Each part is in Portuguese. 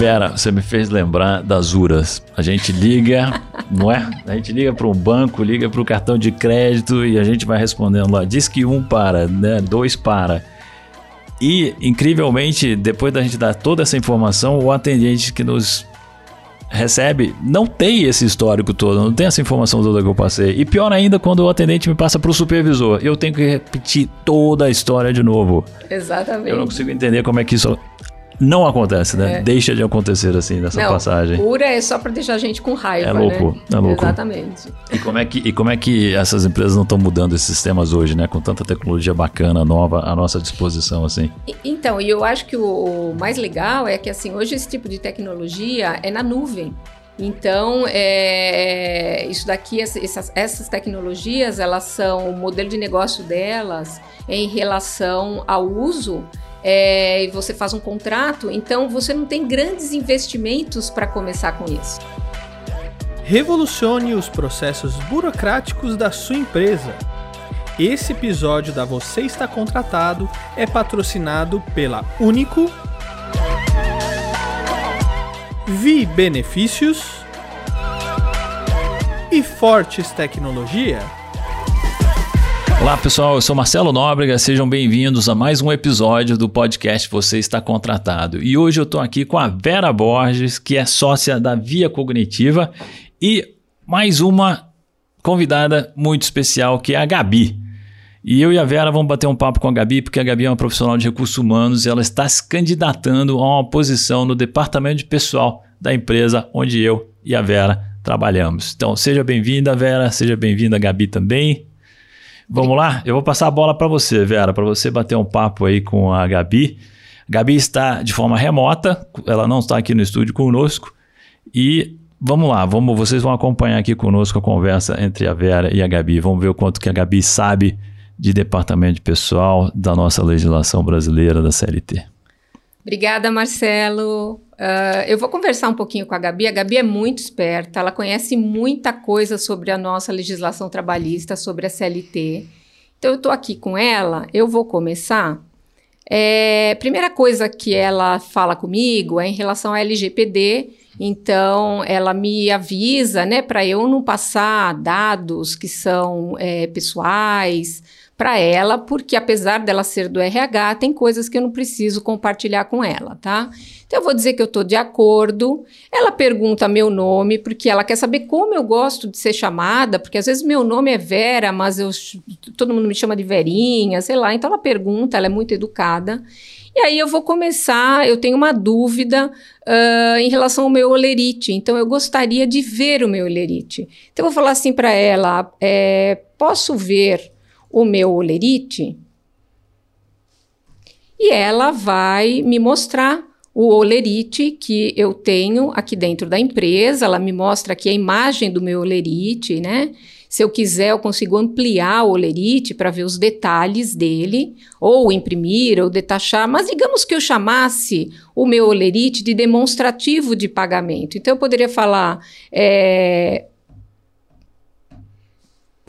Vera, você me fez lembrar das URAS. A gente liga, não é? A gente liga para um banco, liga para o cartão de crédito e a gente vai respondendo lá. Diz que um para, né? Dois para. E, incrivelmente, depois da gente dar toda essa informação, o atendente que nos recebe não tem esse histórico todo, não tem essa informação toda que eu passei. E pior ainda, quando o atendente me passa para o supervisor, eu tenho que repetir toda a história de novo. Exatamente. Eu não consigo entender como é que isso não acontece, né? É. Deixa de acontecer assim nessa não, passagem. Cura é só para deixar a gente com raiva, é louco, né? É louco. Exatamente. E como é que e como é que essas empresas não estão mudando esses sistemas hoje, né? Com tanta tecnologia bacana, nova à nossa disposição, assim. E, então, e eu acho que o, o mais legal é que assim hoje esse tipo de tecnologia é na nuvem. Então, é, isso daqui, essas, essas tecnologias, elas são o modelo de negócio delas em relação ao uso é, e você faz um contrato, então você não tem grandes investimentos para começar com isso. Revolucione os processos burocráticos da sua empresa. Esse episódio da Você Está Contratado é patrocinado pela Único, Vi Benefícios e Fortes Tecnologia. Olá pessoal, eu sou Marcelo Nóbrega, sejam bem-vindos a mais um episódio do podcast Você Está Contratado. E hoje eu estou aqui com a Vera Borges, que é sócia da Via Cognitiva, e mais uma convidada muito especial, que é a Gabi. E eu e a Vera vamos bater um papo com a Gabi, porque a Gabi é uma profissional de recursos humanos e ela está se candidatando a uma posição no departamento de pessoal da empresa onde eu e a Vera trabalhamos. Então, seja bem-vinda, Vera, seja bem-vinda, Gabi também. Vamos lá? Eu vou passar a bola para você, Vera, para você bater um papo aí com a Gabi. A Gabi está de forma remota, ela não está aqui no estúdio conosco. E vamos lá, vamos, vocês vão acompanhar aqui conosco a conversa entre a Vera e a Gabi. Vamos ver o quanto que a Gabi sabe de departamento de pessoal da nossa legislação brasileira da CLT. Obrigada, Marcelo. Uh, eu vou conversar um pouquinho com a Gabi. A Gabi é muito esperta, ela conhece muita coisa sobre a nossa legislação trabalhista, sobre a CLT. Então, eu estou aqui com ela, eu vou começar. É, primeira coisa que ela fala comigo é em relação à LGPD. Então, ela me avisa, né, para eu não passar dados que são é, pessoais, para ela, porque apesar dela ser do RH, tem coisas que eu não preciso compartilhar com ela, tá? Então eu vou dizer que eu estou de acordo. Ela pergunta meu nome, porque ela quer saber como eu gosto de ser chamada, porque às vezes meu nome é Vera, mas eu, todo mundo me chama de Verinha, sei lá. Então ela pergunta, ela é muito educada. E aí eu vou começar, eu tenho uma dúvida uh, em relação ao meu olerite. Então eu gostaria de ver o meu olerite. Então eu vou falar assim para ela: é, posso ver o meu olerite e ela vai me mostrar o olerite que eu tenho aqui dentro da empresa. Ela me mostra aqui a imagem do meu olerite, né? Se eu quiser, eu consigo ampliar o olerite para ver os detalhes dele, ou imprimir, ou detachar. Mas digamos que eu chamasse o meu olerite de demonstrativo de pagamento. Então, eu poderia falar: é,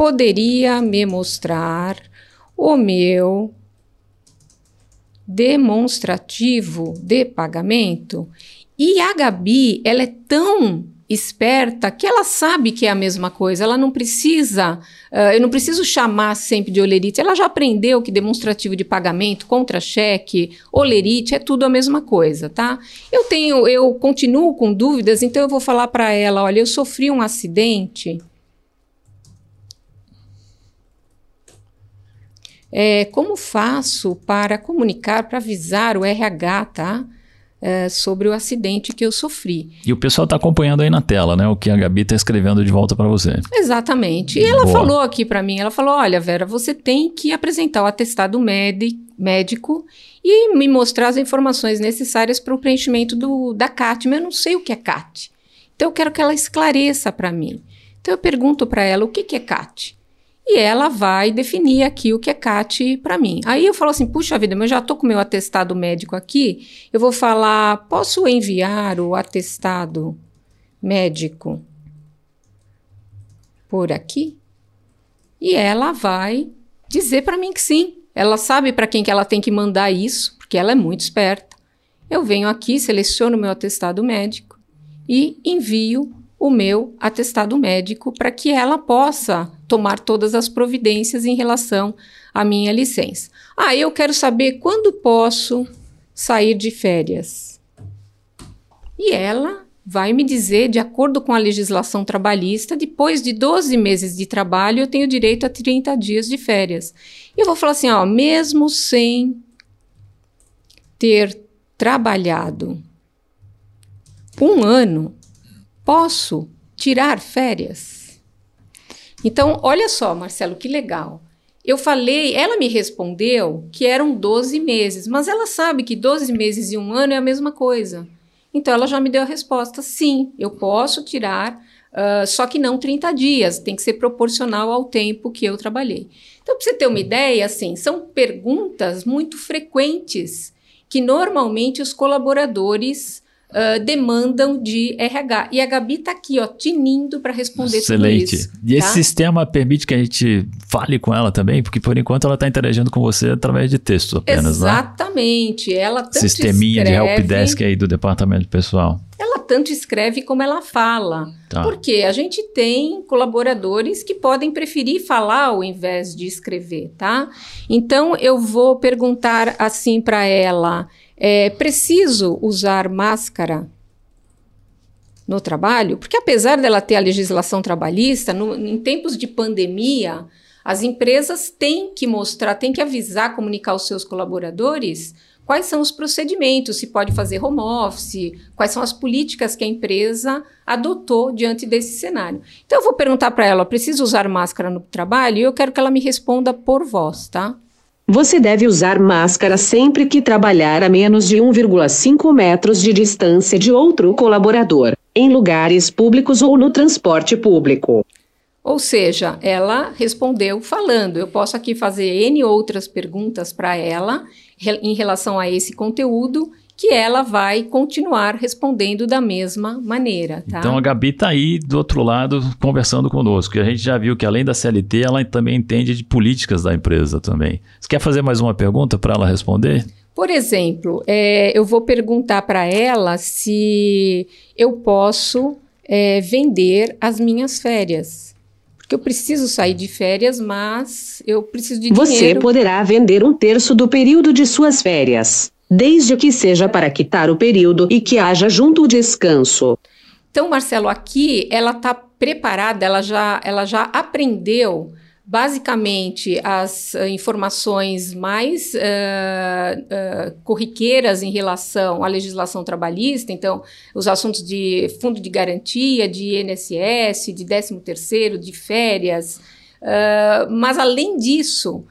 poderia me mostrar o meu demonstrativo de pagamento? E a Gabi, ela é tão esperta que ela sabe que é a mesma coisa, ela não precisa, uh, eu não preciso chamar sempre de olerite, ela já aprendeu que demonstrativo de pagamento, contra-cheque, olerite, é tudo a mesma coisa, tá? Eu tenho, eu continuo com dúvidas, então eu vou falar para ela, olha, eu sofri um acidente É, como faço para comunicar, para avisar o RH, tá? É, sobre o acidente que eu sofri. E o pessoal está acompanhando aí na tela, né? O que a Gabi está escrevendo de volta para você. Exatamente. E ela Boa. falou aqui para mim, ela falou, olha, Vera, você tem que apresentar o atestado médico e me mostrar as informações necessárias para o preenchimento do, da CAT, mas eu não sei o que é CAT. Então eu quero que ela esclareça para mim. Então eu pergunto para ela o que, que é CAT e ela vai definir aqui o que é CAT para mim. Aí eu falo assim: puxa vida, mas eu já estou com meu atestado médico aqui, eu vou falar: posso enviar o atestado médico por aqui? E ela vai dizer para mim que sim. Ela sabe para quem que ela tem que mandar isso, porque ela é muito esperta. eu venho aqui, seleciono meu atestado médico e envio o meu atestado médico para que ela possa tomar todas as providências em relação à minha licença. Ah, eu quero saber quando posso sair de férias. E ela vai me dizer, de acordo com a legislação trabalhista, depois de 12 meses de trabalho, eu tenho direito a 30 dias de férias. E eu vou falar assim, ó, mesmo sem ter trabalhado um ano, posso tirar férias? Então, olha só, Marcelo, que legal. Eu falei, ela me respondeu que eram 12 meses, mas ela sabe que 12 meses e um ano é a mesma coisa. Então ela já me deu a resposta: sim, eu posso tirar, uh, só que não 30 dias, tem que ser proporcional ao tempo que eu trabalhei. Então, para você ter uma ideia, assim, são perguntas muito frequentes que normalmente os colaboradores uh, demandam de RH. E a Gabi está aqui, ó, tinindo para responder Excelente. tudo isso. E esse tá? sistema permite que a gente fale com ela também, porque por enquanto ela está interagindo com você através de texto apenas, né? Exatamente. Ela tanto Sisteminha escreve, de helpdesk aí do departamento pessoal. Ela tanto escreve como ela fala. Tá. Porque a gente tem colaboradores que podem preferir falar ao invés de escrever, tá? Então eu vou perguntar assim para ela: é, preciso usar máscara no trabalho? Porque apesar dela ter a legislação trabalhista, no, em tempos de pandemia, as empresas têm que mostrar, têm que avisar, comunicar aos seus colaboradores quais são os procedimentos, se pode fazer home office, quais são as políticas que a empresa adotou diante desse cenário. Então eu vou perguntar para ela, preciso usar máscara no trabalho? E eu quero que ela me responda por voz, tá? Você deve usar máscara sempre que trabalhar a menos de 1,5 metros de distância de outro colaborador, em lugares públicos ou no transporte público. Ou seja, ela respondeu falando. Eu posso aqui fazer N outras perguntas para ela em relação a esse conteúdo que ela vai continuar respondendo da mesma maneira, tá? Então a Gabi está aí do outro lado conversando conosco. E a gente já viu que além da CLT, ela também entende de políticas da empresa também. Você quer fazer mais uma pergunta para ela responder? Por exemplo, é, eu vou perguntar para ela se eu posso é, vender as minhas férias. Porque eu preciso sair de férias, mas eu preciso de Você dinheiro. poderá vender um terço do período de suas férias, desde que seja para quitar o período e que haja junto o descanso. Então, Marcelo, aqui ela está preparada, ela já, ela já aprendeu basicamente as uh, informações mais uh, uh, corriqueiras em relação à legislação trabalhista, então os assuntos de fundo de garantia, de INSS, de 13 terceiro, de férias, mas além disso,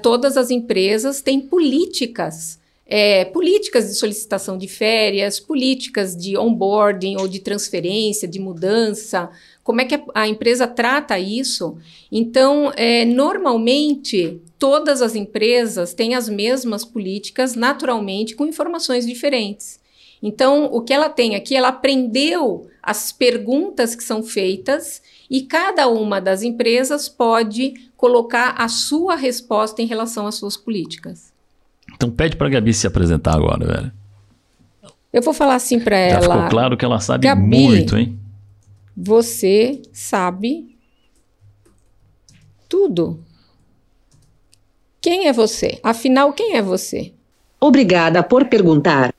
todas as empresas têm políticas é, políticas de solicitação de férias, políticas de onboarding ou de transferência, de mudança, como é que a, a empresa trata isso. Então, é, normalmente, todas as empresas têm as mesmas políticas, naturalmente, com informações diferentes. Então, o que ela tem aqui, ela aprendeu as perguntas que são feitas e cada uma das empresas pode colocar a sua resposta em relação às suas políticas. Então pede para a Gabi se apresentar agora, velho. Eu vou falar assim para ela. Já ficou claro que ela sabe Gabi, muito, hein? Você sabe tudo. Quem é você? Afinal, quem é você? Obrigada por perguntar.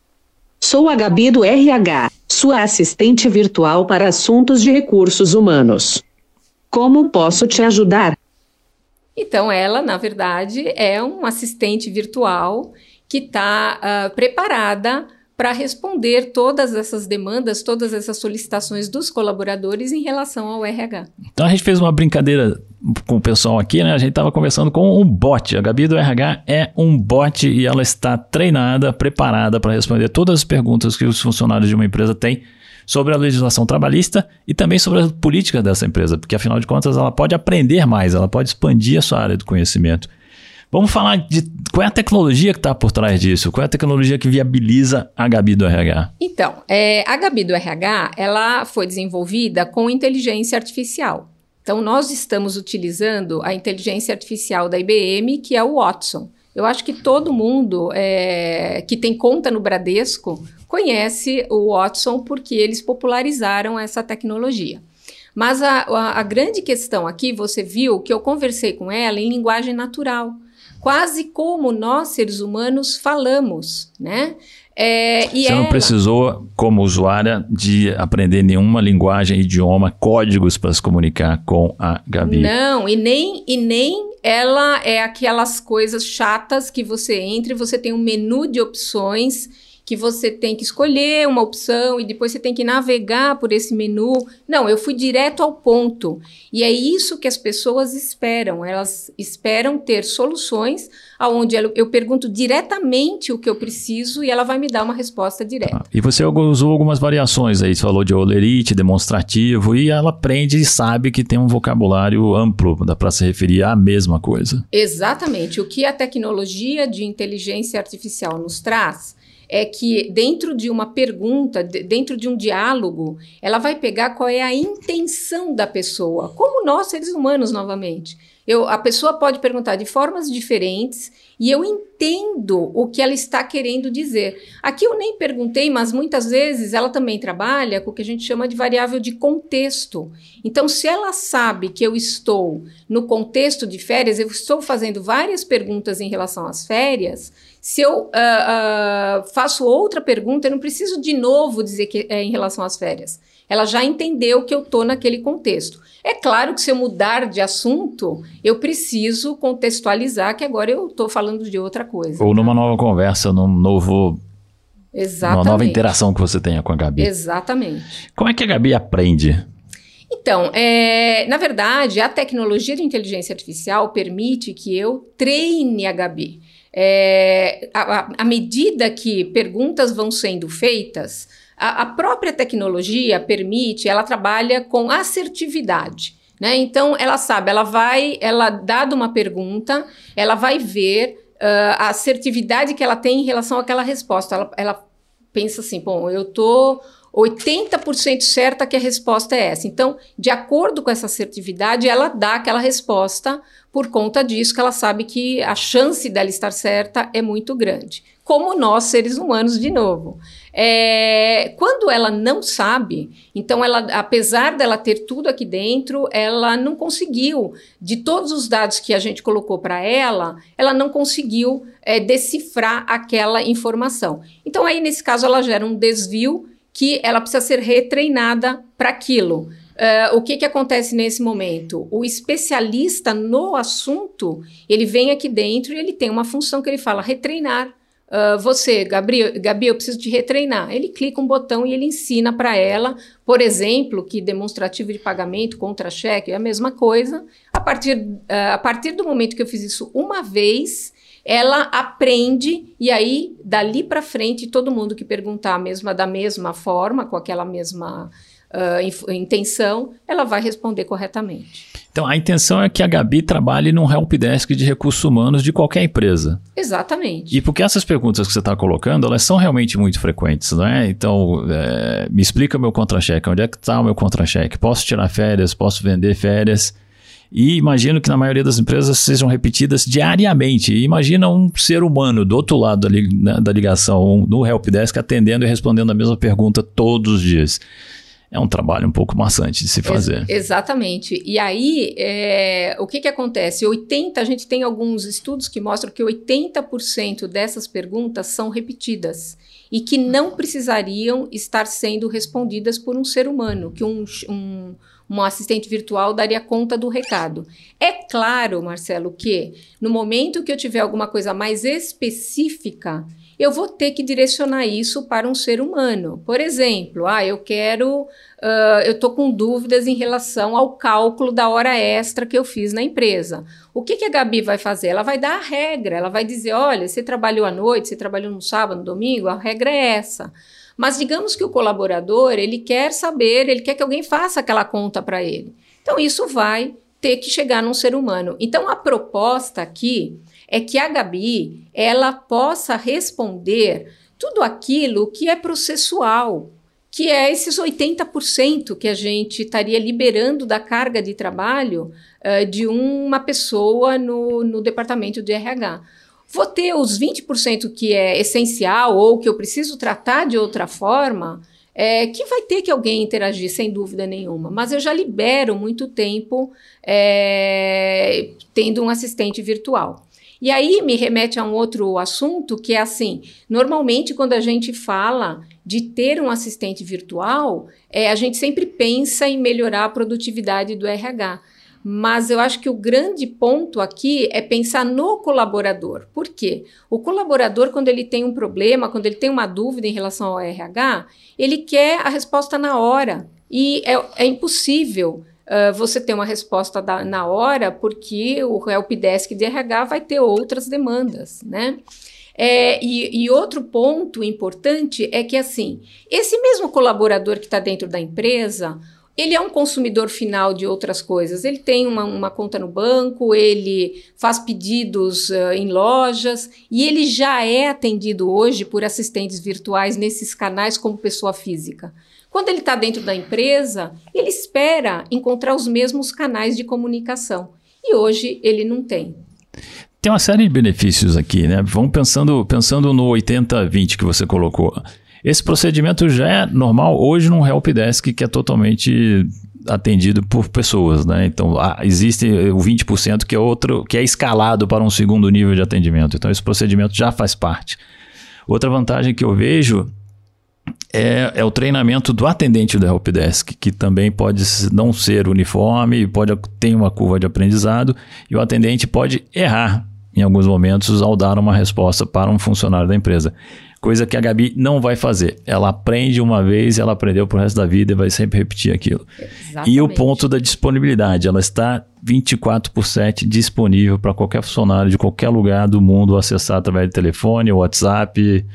Sou a Gabi do RH, sua assistente virtual para assuntos de recursos humanos. Como posso te ajudar? Então, ela, na verdade, é um assistente virtual que está uh, preparada para responder todas essas demandas, todas essas solicitações dos colaboradores em relação ao RH. Então a gente fez uma brincadeira com o pessoal aqui, né? A gente estava conversando com um bot. A Gabi do RH é um bot e ela está treinada, preparada para responder todas as perguntas que os funcionários de uma empresa têm sobre a legislação trabalhista e também sobre a política dessa empresa, porque afinal de contas ela pode aprender mais, ela pode expandir a sua área de conhecimento. Vamos falar de qual é a tecnologia que está por trás disso, qual é a tecnologia que viabiliza a Gabi do RH? Então, é, a Gabi do RH ela foi desenvolvida com inteligência artificial. Então, nós estamos utilizando a inteligência artificial da IBM, que é o Watson. Eu acho que todo mundo é, que tem conta no Bradesco conhece o Watson porque eles popularizaram essa tecnologia. Mas a, a, a grande questão aqui, você viu que eu conversei com ela em linguagem natural, quase como nós, seres humanos, falamos, né? É, Você ela... não precisou, como usuária, de aprender nenhuma linguagem, idioma, códigos para se comunicar com a Gabi. Não, e nem, e nem ela é aquelas coisas chatas que você entra e você tem um menu de opções que você tem que escolher uma opção e depois você tem que navegar por esse menu. Não, eu fui direto ao ponto. E é isso que as pessoas esperam. Elas esperam ter soluções aonde eu pergunto diretamente o que eu preciso e ela vai me dar uma resposta direta. Ah, e você usou algumas variações aí, você falou de olerite, demonstrativo, e ela aprende e sabe que tem um vocabulário amplo, dá para se referir à mesma coisa. Exatamente. O que a tecnologia de inteligência artificial nos traz é que dentro de uma pergunta, dentro de um diálogo, ela vai pegar qual é a intenção da pessoa, como nós seres humanos novamente. Eu, a pessoa pode perguntar de formas diferentes e eu entendo o que ela está querendo dizer. Aqui eu nem perguntei, mas muitas vezes ela também trabalha com o que a gente chama de variável de contexto. Então, se ela sabe que eu estou no contexto de férias, eu estou fazendo várias perguntas em relação às férias, se eu uh, uh, faço outra pergunta, eu não preciso de novo dizer que é em relação às férias. Ela já entendeu que eu estou naquele contexto. É claro que se eu mudar de assunto, eu preciso contextualizar que agora eu estou falando de outra coisa. Ou tá? numa nova conversa, num novo. Exatamente. Uma nova interação que você tenha com a Gabi. Exatamente. Como é que a Gabi aprende? Então, é, na verdade, a tecnologia de inteligência artificial permite que eu treine a Gabi. É, à medida que perguntas vão sendo feitas, a, a, própria tecnologia permite, ela trabalha com assertividade. Né? Então, ela sabe, ela vai, ela dada uma pergunta, ela vai ver uh, a assertividade que ela tem em relação àquela resposta. Ela, ela pensa assim, bom, eu estou 80% certa que a resposta é essa. Então, de acordo com essa assertividade, ela dá aquela resposta por conta disso que ela sabe que a chance dela estar certa é muito grande. Como nós, seres humanos, de novo. É, quando ela não sabe, então ela, apesar dela ter tudo aqui dentro, ela não conseguiu, de todos os dados que a gente colocou para ela, ela não conseguiu é, decifrar aquela informação. Então aí nesse caso ela gera um desvio que ela precisa ser retreinada para aquilo. Uh, o que, que acontece nesse momento? O especialista no assunto, ele vem aqui dentro e ele tem uma função que ele fala retreinar. Uh, você, Gabriel, Gabi, eu preciso te retreinar. Ele clica um botão e ele ensina para ela, por exemplo, que demonstrativo de pagamento, contra-cheque, é a mesma coisa. A partir, uh, a partir do momento que eu fiz isso uma vez, ela aprende e aí dali para frente todo mundo que perguntar a mesma da mesma forma, com aquela mesma uh, intenção, ela vai responder corretamente. Então, a intenção é que a Gabi trabalhe num helpdesk de recursos humanos de qualquer empresa. Exatamente. E porque essas perguntas que você está colocando, elas são realmente muito frequentes, não é? Então, é, me explica meu contra-cheque, onde é que está o meu contra-cheque? Posso tirar férias? Posso vender férias? E imagino que na maioria das empresas sejam repetidas diariamente. E imagina um ser humano do outro lado da, li né, da ligação, no helpdesk, atendendo e respondendo a mesma pergunta todos os dias é um trabalho um pouco maçante de se fazer. Ex exatamente. E aí, é, o que, que acontece? 80, a gente tem alguns estudos que mostram que 80% dessas perguntas são repetidas e que não precisariam estar sendo respondidas por um ser humano, que um, um, um assistente virtual daria conta do recado. É claro, Marcelo, que no momento que eu tiver alguma coisa mais específica, eu vou ter que direcionar isso para um ser humano. Por exemplo, ah, eu quero, uh, eu estou com dúvidas em relação ao cálculo da hora extra que eu fiz na empresa. O que, que a Gabi vai fazer? Ela vai dar a regra, ela vai dizer: olha, você trabalhou à noite, você trabalhou no sábado, no domingo, a regra é essa. Mas digamos que o colaborador, ele quer saber, ele quer que alguém faça aquela conta para ele. Então, isso vai ter que chegar num ser humano. Então, a proposta aqui é que a Gabi ela possa responder tudo aquilo que é processual, que é esses 80% que a gente estaria liberando da carga de trabalho uh, de uma pessoa no, no departamento de RH. Vou ter os 20% que é essencial ou que eu preciso tratar de outra forma, é, que vai ter que alguém interagir, sem dúvida nenhuma. Mas eu já libero muito tempo é, tendo um assistente virtual. E aí me remete a um outro assunto que é assim: normalmente, quando a gente fala de ter um assistente virtual, é, a gente sempre pensa em melhorar a produtividade do RH. Mas eu acho que o grande ponto aqui é pensar no colaborador. Por quê? O colaborador, quando ele tem um problema, quando ele tem uma dúvida em relação ao RH, ele quer a resposta na hora. E é, é impossível uh, você ter uma resposta da, na hora, porque o helpdesk de RH vai ter outras demandas, né? É, e, e, outro ponto importante é que, assim, esse mesmo colaborador que está dentro da empresa, ele é um consumidor final de outras coisas. Ele tem uma, uma conta no banco, ele faz pedidos uh, em lojas e ele já é atendido hoje por assistentes virtuais nesses canais como pessoa física. Quando ele está dentro da empresa, ele espera encontrar os mesmos canais de comunicação e hoje ele não tem. Tem uma série de benefícios aqui, né? Vamos pensando, pensando no 80-20 que você colocou. Esse procedimento já é normal hoje num helpdesk que é totalmente atendido por pessoas, né? Então, ah, existe o 20% que é outro, que é escalado para um segundo nível de atendimento. Então, esse procedimento já faz parte. Outra vantagem que eu vejo é, é o treinamento do atendente do helpdesk, que também pode não ser uniforme, pode ter uma curva de aprendizado, e o atendente pode errar em alguns momentos ao dar uma resposta para um funcionário da empresa. Coisa que a Gabi não vai fazer. Ela aprende uma vez, ela aprendeu pro resto da vida e vai sempre repetir aquilo. Exatamente. E o ponto da disponibilidade, ela está 24 por 7 disponível para qualquer funcionário de qualquer lugar do mundo acessar através de telefone, WhatsApp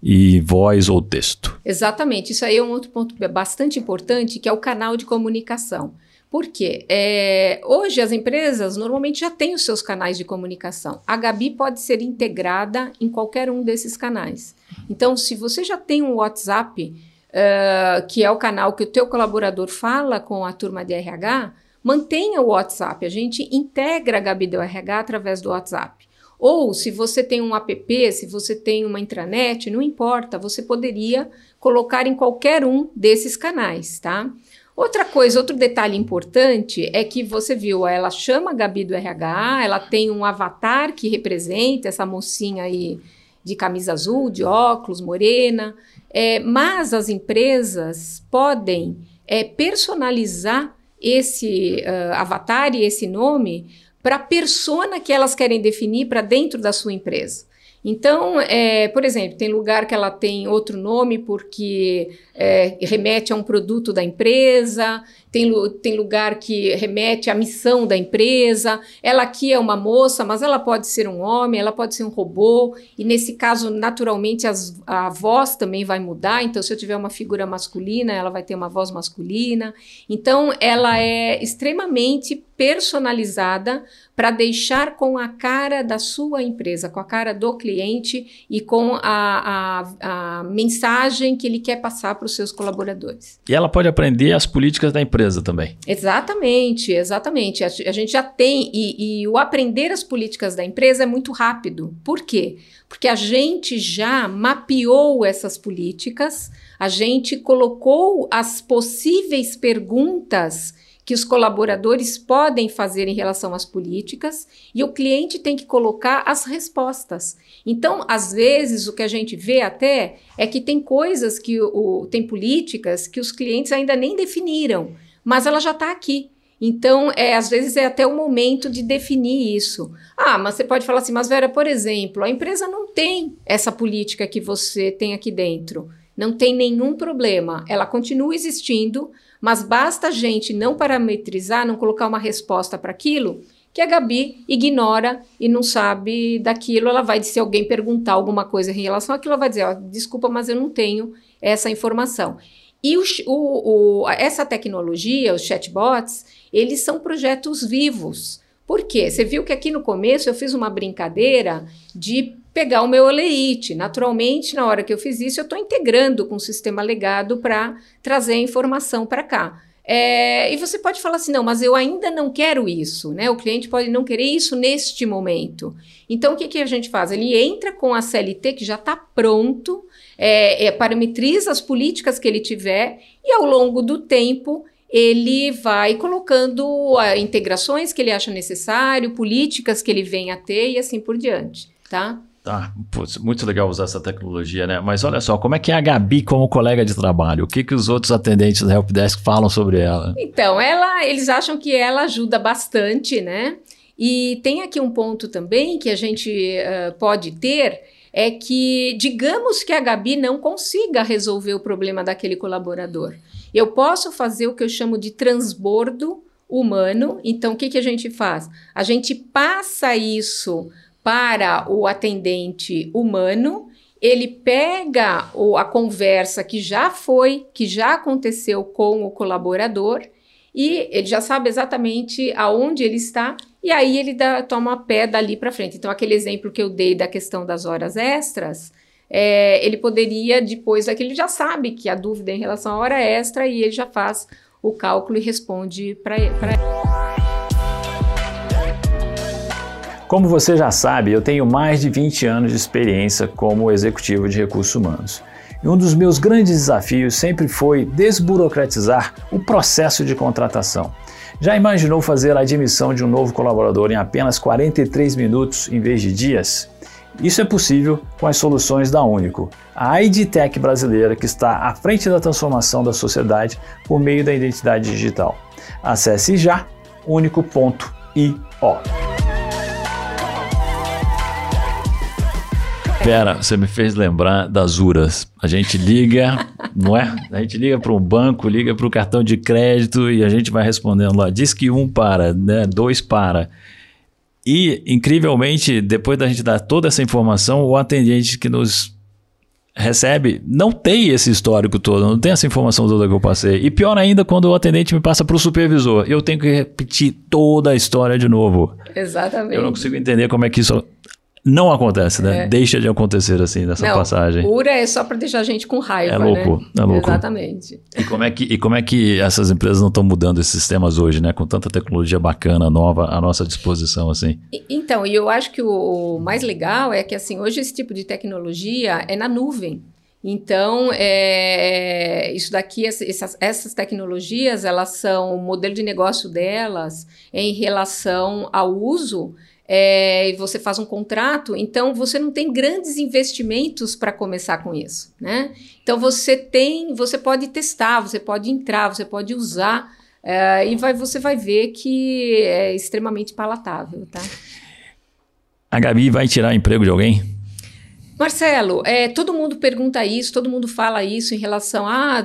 e voz ou texto. Exatamente. Isso aí é um outro ponto bastante importante, que é o canal de comunicação. Por quê? É, hoje as empresas normalmente já têm os seus canais de comunicação. A Gabi pode ser integrada em qualquer um desses canais. Então, se você já tem um WhatsApp, uh, que é o canal que o teu colaborador fala com a turma de RH, mantenha o WhatsApp. A gente integra a Gabi do RH através do WhatsApp. Ou se você tem um app, se você tem uma intranet, não importa, você poderia colocar em qualquer um desses canais, tá? Outra coisa, outro detalhe importante é que você viu, ela chama a Gabi do RH, ela tem um avatar que representa essa mocinha aí de camisa azul, de óculos, morena, é, mas as empresas podem é, personalizar esse uh, avatar e esse nome para a persona que elas querem definir para dentro da sua empresa. Então, é, por exemplo, tem lugar que ela tem outro nome porque é, remete a um produto da empresa, tem, tem lugar que remete à missão da empresa. Ela aqui é uma moça, mas ela pode ser um homem, ela pode ser um robô, e nesse caso, naturalmente, as, a voz também vai mudar. Então, se eu tiver uma figura masculina, ela vai ter uma voz masculina. Então, ela é extremamente personalizada para deixar com a cara da sua empresa, com a cara do cliente e com a, a, a mensagem que ele quer passar para os seus colaboradores. E ela pode aprender as políticas da empresa também. Exatamente, exatamente. A, a gente já tem, e, e o aprender as políticas da empresa é muito rápido. Por quê? Porque a gente já mapeou essas políticas, a gente colocou as possíveis perguntas que os colaboradores podem fazer em relação às políticas e o cliente tem que colocar as respostas. Então, às vezes, o que a gente vê até é que tem coisas que o, tem políticas que os clientes ainda nem definiram, mas ela já está aqui. Então, é, às vezes é até o momento de definir isso. Ah, mas você pode falar assim, mas Vera, por exemplo, a empresa não tem essa política que você tem aqui dentro. Não tem nenhum problema. Ela continua existindo, mas basta a gente não parametrizar, não colocar uma resposta para aquilo, que a Gabi ignora e não sabe daquilo. Ela vai, se alguém perguntar alguma coisa em relação àquilo, ela vai dizer: desculpa, mas eu não tenho essa informação. E o, o, o, essa tecnologia, os chatbots, eles são projetos vivos. Por quê? Você viu que aqui no começo eu fiz uma brincadeira de pegar o meu oleite. Naturalmente, na hora que eu fiz isso, eu estou integrando com o sistema legado para trazer a informação para cá. É, e você pode falar assim, não, mas eu ainda não quero isso, né? O cliente pode não querer isso neste momento. Então, o que, que a gente faz? Ele entra com a CLT que já está pronto, é, é, parametriza as políticas que ele tiver e ao longo do tempo ele vai colocando uh, integrações que ele acha necessário, políticas que ele vem a ter e assim por diante, tá? Tá, putz, muito legal usar essa tecnologia, né? Mas olha só, como é que é a Gabi como colega de trabalho? O que, que os outros atendentes da Helpdesk falam sobre ela? Então, ela, eles acham que ela ajuda bastante, né? E tem aqui um ponto também que a gente uh, pode ter, é que digamos que a Gabi não consiga resolver o problema daquele colaborador. Eu posso fazer o que eu chamo de transbordo humano. Então, o que, que a gente faz? A gente passa isso para o atendente humano, ele pega o, a conversa que já foi, que já aconteceu com o colaborador, e ele já sabe exatamente aonde ele está, e aí ele dá, toma pé dali para frente. Então, aquele exemplo que eu dei da questão das horas extras, é, ele poderia, depois daquele, já sabe que a dúvida é em relação à hora extra, e ele já faz o cálculo e responde para ele. Como você já sabe, eu tenho mais de 20 anos de experiência como executivo de recursos humanos. E um dos meus grandes desafios sempre foi desburocratizar o processo de contratação. Já imaginou fazer a admissão de um novo colaborador em apenas 43 minutos em vez de dias? Isso é possível com as soluções da Único, a IDTech brasileira que está à frente da transformação da sociedade por meio da identidade digital. Acesse já único.io. Pera, você me fez lembrar das URAS. A gente liga, não é? A gente liga para um banco, liga para o cartão de crédito e a gente vai respondendo lá. Diz que um para, né? Dois para. E, incrivelmente, depois da gente dar toda essa informação, o atendente que nos recebe não tem esse histórico todo, não tem essa informação toda que eu passei. E pior ainda, quando o atendente me passa para o supervisor, eu tenho que repetir toda a história de novo. Exatamente. Eu não consigo entender como é que isso não acontece, né? É. Deixa de acontecer assim nessa não, passagem. Cura é só para deixar a gente com raiva, é louco, né? É louco. Exatamente. E como é que e como é que essas empresas não estão mudando esses sistemas hoje, né? Com tanta tecnologia bacana, nova à nossa disposição, assim. E, então, e eu acho que o mais legal é que assim hoje esse tipo de tecnologia é na nuvem. Então, é, isso daqui, essas, essas tecnologias, elas são o modelo de negócio delas em relação ao uso é, e você faz um contrato, então você não tem grandes investimentos para começar com isso, né? Então você tem, você pode testar, você pode entrar, você pode usar é, e vai, você vai ver que é extremamente palatável, tá? A Gabi vai tirar emprego de alguém? Marcelo, é, todo mundo pergunta isso, todo mundo fala isso em relação a ah,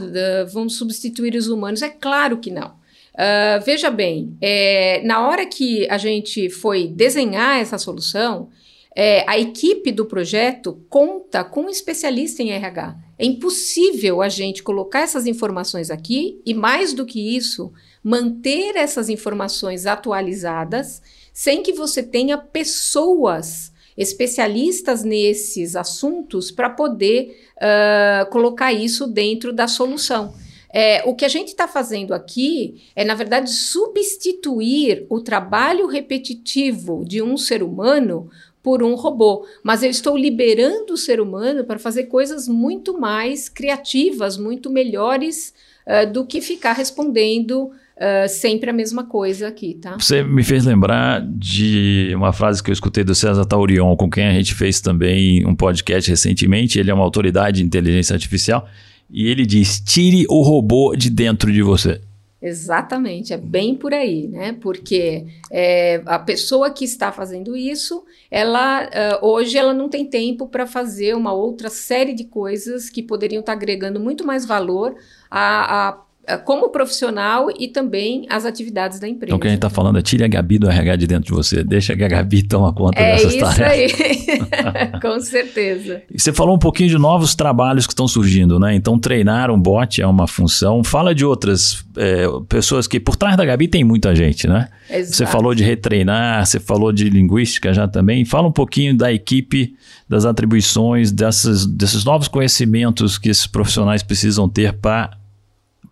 vamos substituir os humanos. É claro que não. Uh, veja bem, é, na hora que a gente foi desenhar essa solução, é, a equipe do projeto conta com um especialista em RH. É impossível a gente colocar essas informações aqui e, mais do que isso, manter essas informações atualizadas sem que você tenha pessoas especialistas nesses assuntos para poder uh, colocar isso dentro da solução. É, o que a gente está fazendo aqui é, na verdade, substituir o trabalho repetitivo de um ser humano por um robô, mas eu estou liberando o ser humano para fazer coisas muito mais criativas, muito melhores uh, do que ficar respondendo Uh, sempre a mesma coisa aqui, tá? Você me fez lembrar de uma frase que eu escutei do César Taurion, com quem a gente fez também um podcast recentemente. Ele é uma autoridade de inteligência artificial e ele diz: tire o robô de dentro de você. Exatamente, é bem por aí, né? Porque é, a pessoa que está fazendo isso, ela uh, hoje ela não tem tempo para fazer uma outra série de coisas que poderiam estar agregando muito mais valor a eh, como profissional e também as atividades da empresa. Então, o que a gente está falando é tire a Gabi do RH de dentro de você, deixa que a Gabi toma conta é dessas tarefas. É isso aí, com certeza. E você falou um pouquinho de novos trabalhos que estão surgindo, né? Então, treinar um bot é uma função. Fala de outras é, pessoas que por trás da Gabi tem muita gente, né? Exato. Você falou de retreinar, você falou de linguística já também. Fala um pouquinho da equipe, das atribuições, dessas, desses novos conhecimentos que esses profissionais precisam ter para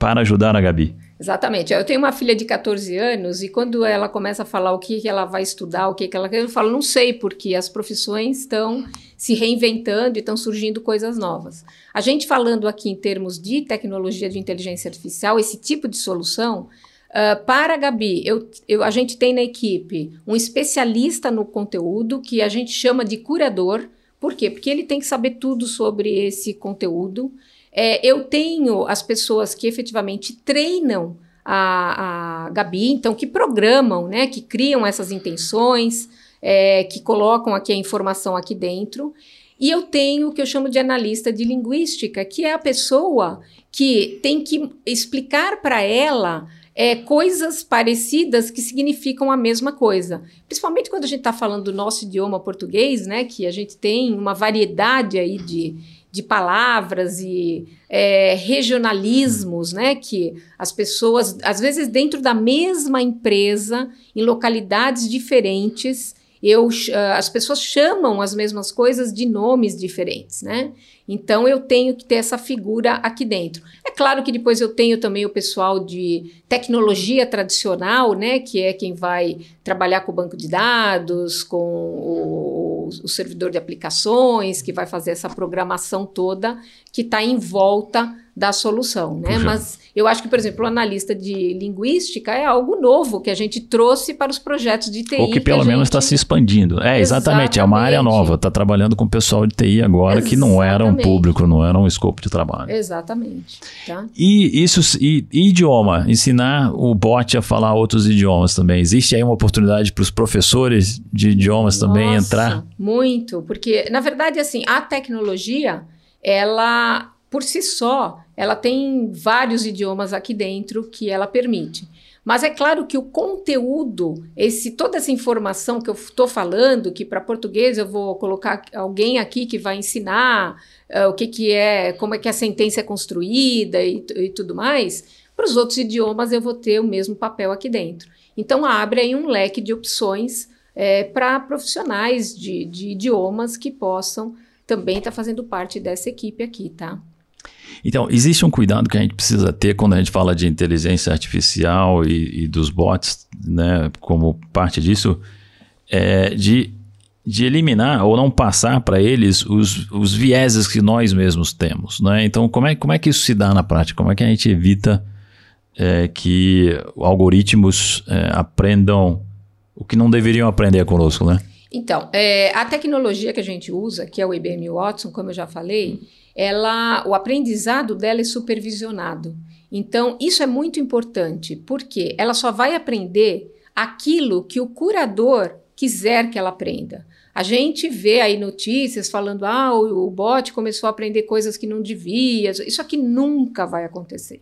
para ajudar a Gabi? Exatamente. Eu tenho uma filha de 14 anos e quando ela começa a falar o que, que ela vai estudar, o que, que ela quer, eu falo, não sei, porque as profissões estão se reinventando e estão surgindo coisas novas. A gente falando aqui em termos de tecnologia de inteligência artificial, esse tipo de solução, uh, para a Gabi, eu, eu, a gente tem na equipe um especialista no conteúdo que a gente chama de curador. Por quê? Porque ele tem que saber tudo sobre esse conteúdo. É, eu tenho as pessoas que efetivamente treinam a, a Gabi, então que programam, né, que criam essas intenções, é, que colocam aqui a informação aqui dentro. E eu tenho o que eu chamo de analista de linguística, que é a pessoa que tem que explicar para ela é, coisas parecidas que significam a mesma coisa. Principalmente quando a gente está falando do nosso idioma português, né? Que a gente tem uma variedade aí de, de palavras e é, regionalismos, né? Que as pessoas, às vezes, dentro da mesma empresa, em localidades diferentes, eu, uh, as pessoas chamam as mesmas coisas de nomes diferentes, né? Então eu tenho que ter essa figura aqui dentro. É claro que depois eu tenho também o pessoal de tecnologia tradicional, né? Que é quem vai trabalhar com o banco de dados, com o, o servidor de aplicações, que vai fazer essa programação toda que está em volta da solução, né? Puxa. Mas eu acho que, por exemplo, o analista de linguística é algo novo que a gente trouxe para os projetos de TI. Ou que pelo que menos está gente... se expandindo. É, exatamente, exatamente, é uma área nova. Está trabalhando com o pessoal de TI agora exatamente. que não era um público, não era um escopo de trabalho. Exatamente. Tá? E isso, e, e idioma, ensinar o bot a falar outros idiomas também. Existe aí uma oportunidade para os professores de idiomas Nossa, também entrar? Muito, porque na verdade assim a tecnologia ela por si só, ela tem vários idiomas aqui dentro que ela permite. Mas é claro que o conteúdo, esse, toda essa informação que eu estou falando, que para português eu vou colocar alguém aqui que vai ensinar uh, o que, que é, como é que a sentença é construída e, e tudo mais, para os outros idiomas eu vou ter o mesmo papel aqui dentro. Então abre aí um leque de opções é, para profissionais de, de idiomas que possam também estar tá fazendo parte dessa equipe aqui, tá? Então, existe um cuidado que a gente precisa ter quando a gente fala de inteligência artificial e, e dos bots, né, como parte disso, é de, de eliminar ou não passar para eles os, os vieses que nós mesmos temos. Né? Então, como é, como é que isso se dá na prática? Como é que a gente evita é, que algoritmos é, aprendam o que não deveriam aprender conosco, né? Então, é, a tecnologia que a gente usa, que é o IBM Watson, como eu já falei, ela, o aprendizado dela é supervisionado. Então, isso é muito importante, porque ela só vai aprender aquilo que o curador quiser que ela aprenda. A gente vê aí notícias falando: ah, o, o bot começou a aprender coisas que não devia. Isso aqui nunca vai acontecer.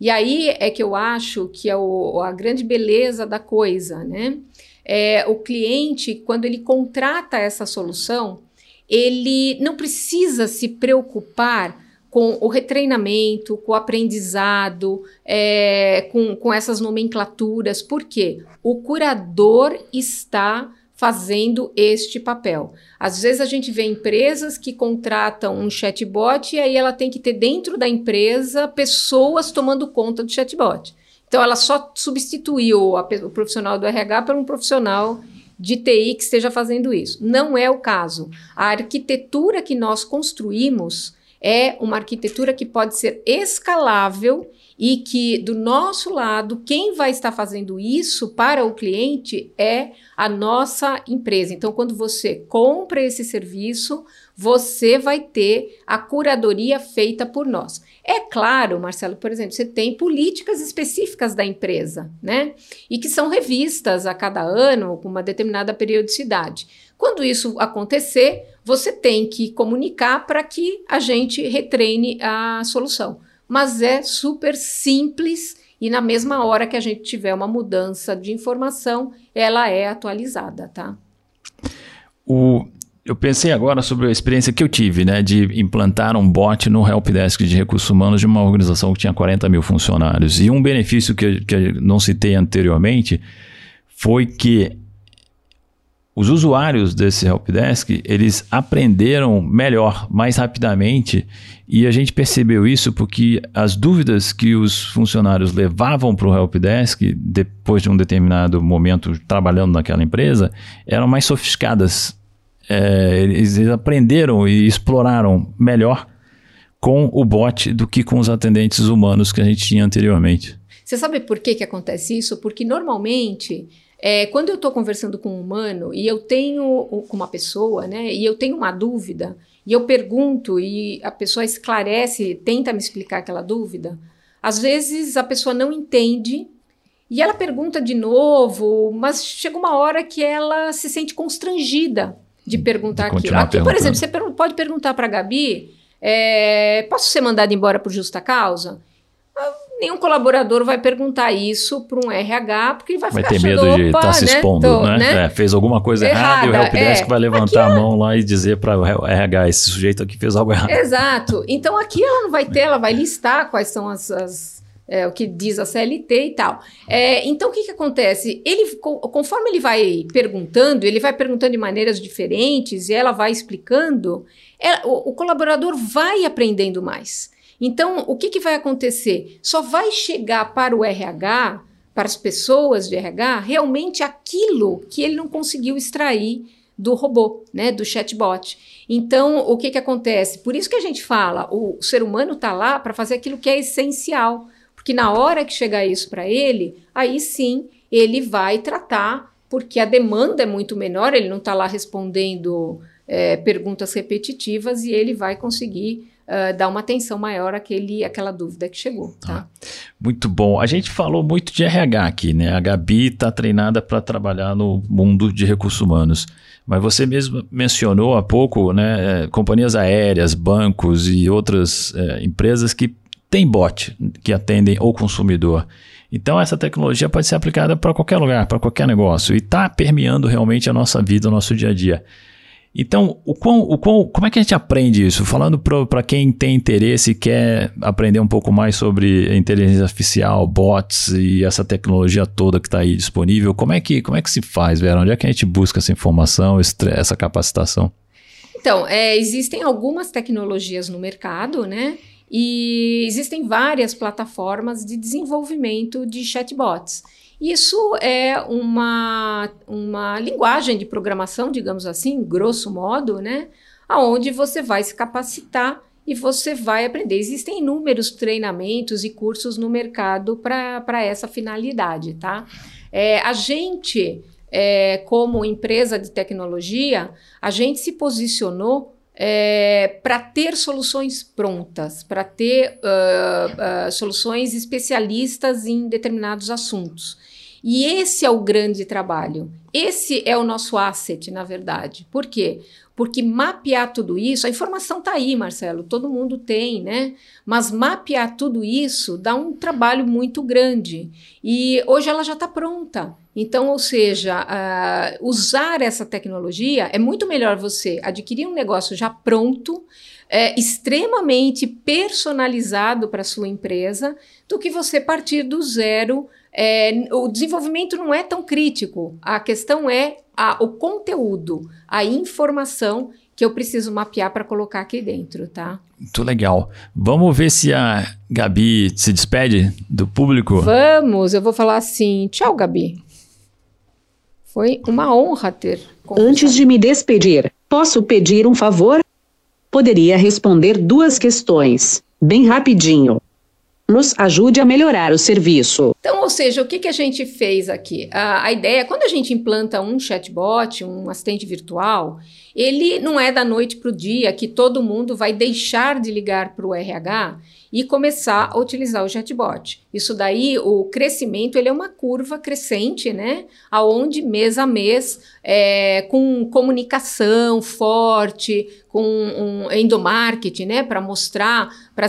E aí é que eu acho que é o, a grande beleza da coisa, né? É, o cliente, quando ele contrata essa solução, ele não precisa se preocupar com o retreinamento, com o aprendizado, é, com, com essas nomenclaturas, porque o curador está fazendo este papel. Às vezes a gente vê empresas que contratam um chatbot e aí ela tem que ter dentro da empresa pessoas tomando conta do chatbot. Então ela só substituiu a, o profissional do RH por um profissional de TI que esteja fazendo isso. Não é o caso. A arquitetura que nós construímos é uma arquitetura que pode ser escalável e que do nosso lado, quem vai estar fazendo isso para o cliente é a nossa empresa. Então, quando você compra esse serviço, você vai ter a curadoria feita por nós. É claro, Marcelo, por exemplo, você tem políticas específicas da empresa, né? E que são revistas a cada ano com uma determinada periodicidade. Quando isso acontecer, você tem que comunicar para que a gente retreine a solução. Mas é super simples e na mesma hora que a gente tiver uma mudança de informação, ela é atualizada, tá? O, eu pensei agora sobre a experiência que eu tive, né, de implantar um bot no helpdesk de recursos humanos de uma organização que tinha 40 mil funcionários. E um benefício que, que não citei anteriormente foi que os usuários desse helpdesk, eles aprenderam melhor, mais rapidamente, e a gente percebeu isso porque as dúvidas que os funcionários levavam para o helpdesk, depois de um determinado momento trabalhando naquela empresa, eram mais sofisticadas. É, eles aprenderam e exploraram melhor com o bot do que com os atendentes humanos que a gente tinha anteriormente. Você sabe por que, que acontece isso? Porque normalmente é, quando eu estou conversando com um humano e eu tenho com uma pessoa, né, e eu tenho uma dúvida, e eu pergunto e a pessoa esclarece, tenta me explicar aquela dúvida, às vezes a pessoa não entende e ela pergunta de novo, mas chega uma hora que ela se sente constrangida de perguntar de aquilo. Aqui, por exemplo, você pode perguntar para a Gabi: é, posso ser mandada embora por justa causa? Nenhum colaborador vai perguntar isso para um RH, porque ele vai, vai ficar ter medo de estar tá se né? expondo, Tô, né? né? É, fez alguma coisa errada, errada e o helpdesk é. vai levantar aqui a mão lá e dizer para o RH, esse sujeito aqui fez algo errado. Exato. Então aqui ela não vai ter, ela vai listar quais são as, as é, o que diz a CLT e tal. É, então, o que, que acontece? Ele, conforme ele vai perguntando, ele vai perguntando de maneiras diferentes e ela vai explicando, é, o, o, colaborador vai aprendendo mais. Então, o que, que vai acontecer? Só vai chegar para o RH, para as pessoas de RH, realmente aquilo que ele não conseguiu extrair do robô, né, do chatbot. Então, o que, que acontece? Por isso que a gente fala, o, ser humano está lá para fazer aquilo que é essencial, porque na hora que chegar isso para ele, aí sim ele vai tratar, porque a demanda é muito menor, ele não está lá respondendo é, perguntas repetitivas e ele vai conseguir uh, dar uma atenção maior àquele, àquela dúvida que chegou. Tá? Ah, muito bom. A gente falou muito de RH aqui, né? A Gabi está treinada para trabalhar no mundo de recursos humanos. Mas você mesmo mencionou há pouco né, é, companhias aéreas, bancos e outras é, empresas que têm bot, que atendem o consumidor. Então, essa tecnologia pode ser aplicada para qualquer lugar, para qualquer negócio, e está permeando realmente a nossa vida, o nosso dia a dia. Então, o quão, o quão, como é que a gente aprende isso? Falando para quem tem interesse e quer aprender um pouco mais sobre inteligência artificial, bots e essa tecnologia toda que está aí disponível, como é, que, como é que se faz, Vera? Onde é que a gente busca essa informação, essa capacitação? Então, é, existem algumas tecnologias no mercado, né? E existem várias plataformas de desenvolvimento de chatbots. Isso é uma, uma linguagem de programação, digamos assim, grosso modo, né? Aonde você vai se capacitar e você vai aprender. Existem inúmeros treinamentos e cursos no mercado para essa finalidade, tá? É, a gente, é, como empresa de tecnologia, a gente se posicionou é, para ter soluções prontas, para ter uh, uh, soluções especialistas em determinados assuntos. E esse é o grande trabalho. Esse é o nosso asset, na verdade. Por quê? Porque mapear tudo isso, a informação está aí, Marcelo, todo mundo tem, né? Mas mapear tudo isso dá um trabalho muito grande. E hoje ela já está pronta. Então, ou seja, uh, usar essa tecnologia é muito melhor você adquirir um negócio já pronto, é, extremamente personalizado para sua empresa, do que você partir do zero é, o desenvolvimento não é tão crítico. A questão é a, o conteúdo, a informação que eu preciso mapear para colocar aqui dentro, tá? Muito legal. Vamos ver se a Gabi se despede do público? Vamos, eu vou falar assim. Tchau, Gabi. Foi uma honra ter. Antes de me despedir, posso pedir um favor? Poderia responder duas questões, bem rapidinho nos ajude a melhorar o serviço. Então, ou seja, o que, que a gente fez aqui? A, a ideia quando a gente implanta um chatbot, um assistente virtual, ele não é da noite para o dia que todo mundo vai deixar de ligar para o RH e começar a utilizar o chatbot. Isso daí, o crescimento, ele é uma curva crescente, né? Aonde mês a mês, é, com comunicação forte, com um endomarketing, né? Para mostrar para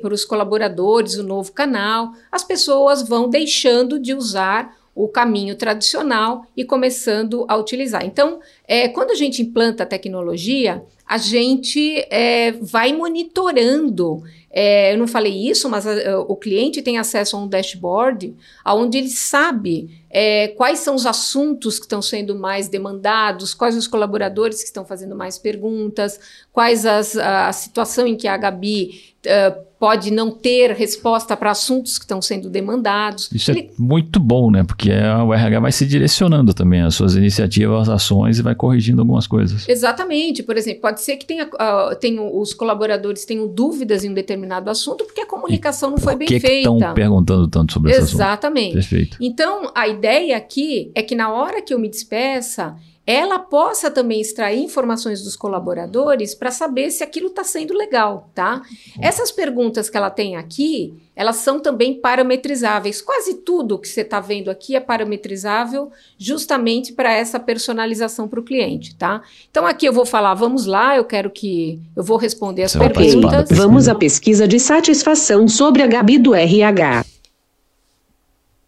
para os colaboradores o novo canal, as pessoas vão deixando de usar o caminho tradicional e começando a utilizar. Então, é, quando a gente implanta a tecnologia, a gente é, vai monitorando é, eu não falei isso, mas a, a, o cliente tem acesso a um dashboard onde ele sabe é, quais são os assuntos que estão sendo mais demandados, quais os colaboradores que estão fazendo mais perguntas, quais as, a, a situação em que a Gabi uh, pode não ter resposta para assuntos que estão sendo demandados. Isso é Ele... é muito bom, né? Porque o RH vai se direcionando também as suas iniciativas, as ações e vai corrigindo algumas coisas. Exatamente. Por exemplo, pode ser que tenha, uh, tenha, os colaboradores tenham dúvidas em um determinado assunto porque a comunicação e não foi bem que feita. Que estão perguntando tanto sobre esse assunto? Exatamente. Perfeito. Então, a ideia aqui é que na hora que eu me despeça, ela possa também extrair informações dos colaboradores para saber se aquilo está sendo legal, tá? Essas perguntas que ela tem aqui, elas são também parametrizáveis. Quase tudo que você está vendo aqui é parametrizável justamente para essa personalização para o cliente, tá? Então aqui eu vou falar, vamos lá, eu quero que eu vou responder as você perguntas. Vamos à pesquisa de satisfação sobre a Gabi do RH.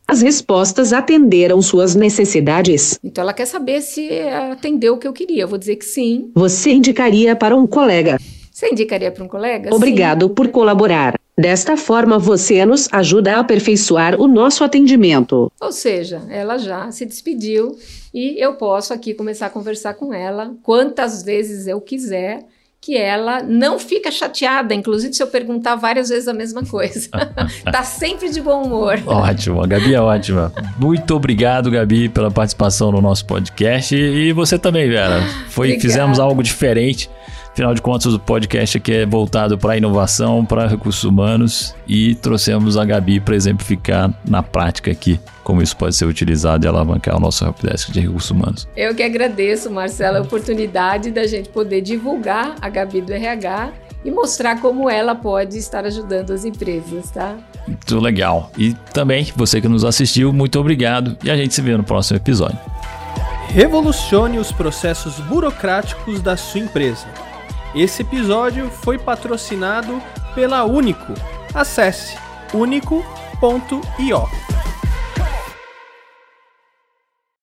As respostas atenderam suas necessidades. Então ela quer saber se atendeu o que eu queria. Eu vou dizer que sim. Você indicaria para um colega? Você indicaria para um colega? Obrigado sim. por colaborar. Desta forma, você nos ajuda a aperfeiçoar o nosso atendimento. Ou seja, ela já se despediu e eu posso aqui começar a conversar com ela quantas vezes eu quiser que ela não fica chateada, inclusive se eu perguntar várias vezes a mesma coisa. tá sempre de bom humor. Ótimo, a Gabi é ótima. Muito obrigado, Gabi, pela participação no nosso podcast e você também, Vera. Foi, fizemos algo diferente. Afinal de contas, o podcast aqui é voltado para inovação, para recursos humanos e trouxemos a Gabi para exemplificar na prática aqui como isso pode ser utilizado e alavancar o nosso helpdesk de recursos humanos. Eu que agradeço, Marcelo, a oportunidade da gente poder divulgar a Gabi do RH e mostrar como ela pode estar ajudando as empresas, tá? Muito legal. E também, você que nos assistiu, muito obrigado e a gente se vê no próximo episódio. Revolucione os processos burocráticos da sua empresa. Esse episódio foi patrocinado pela Único. Acesse único.io.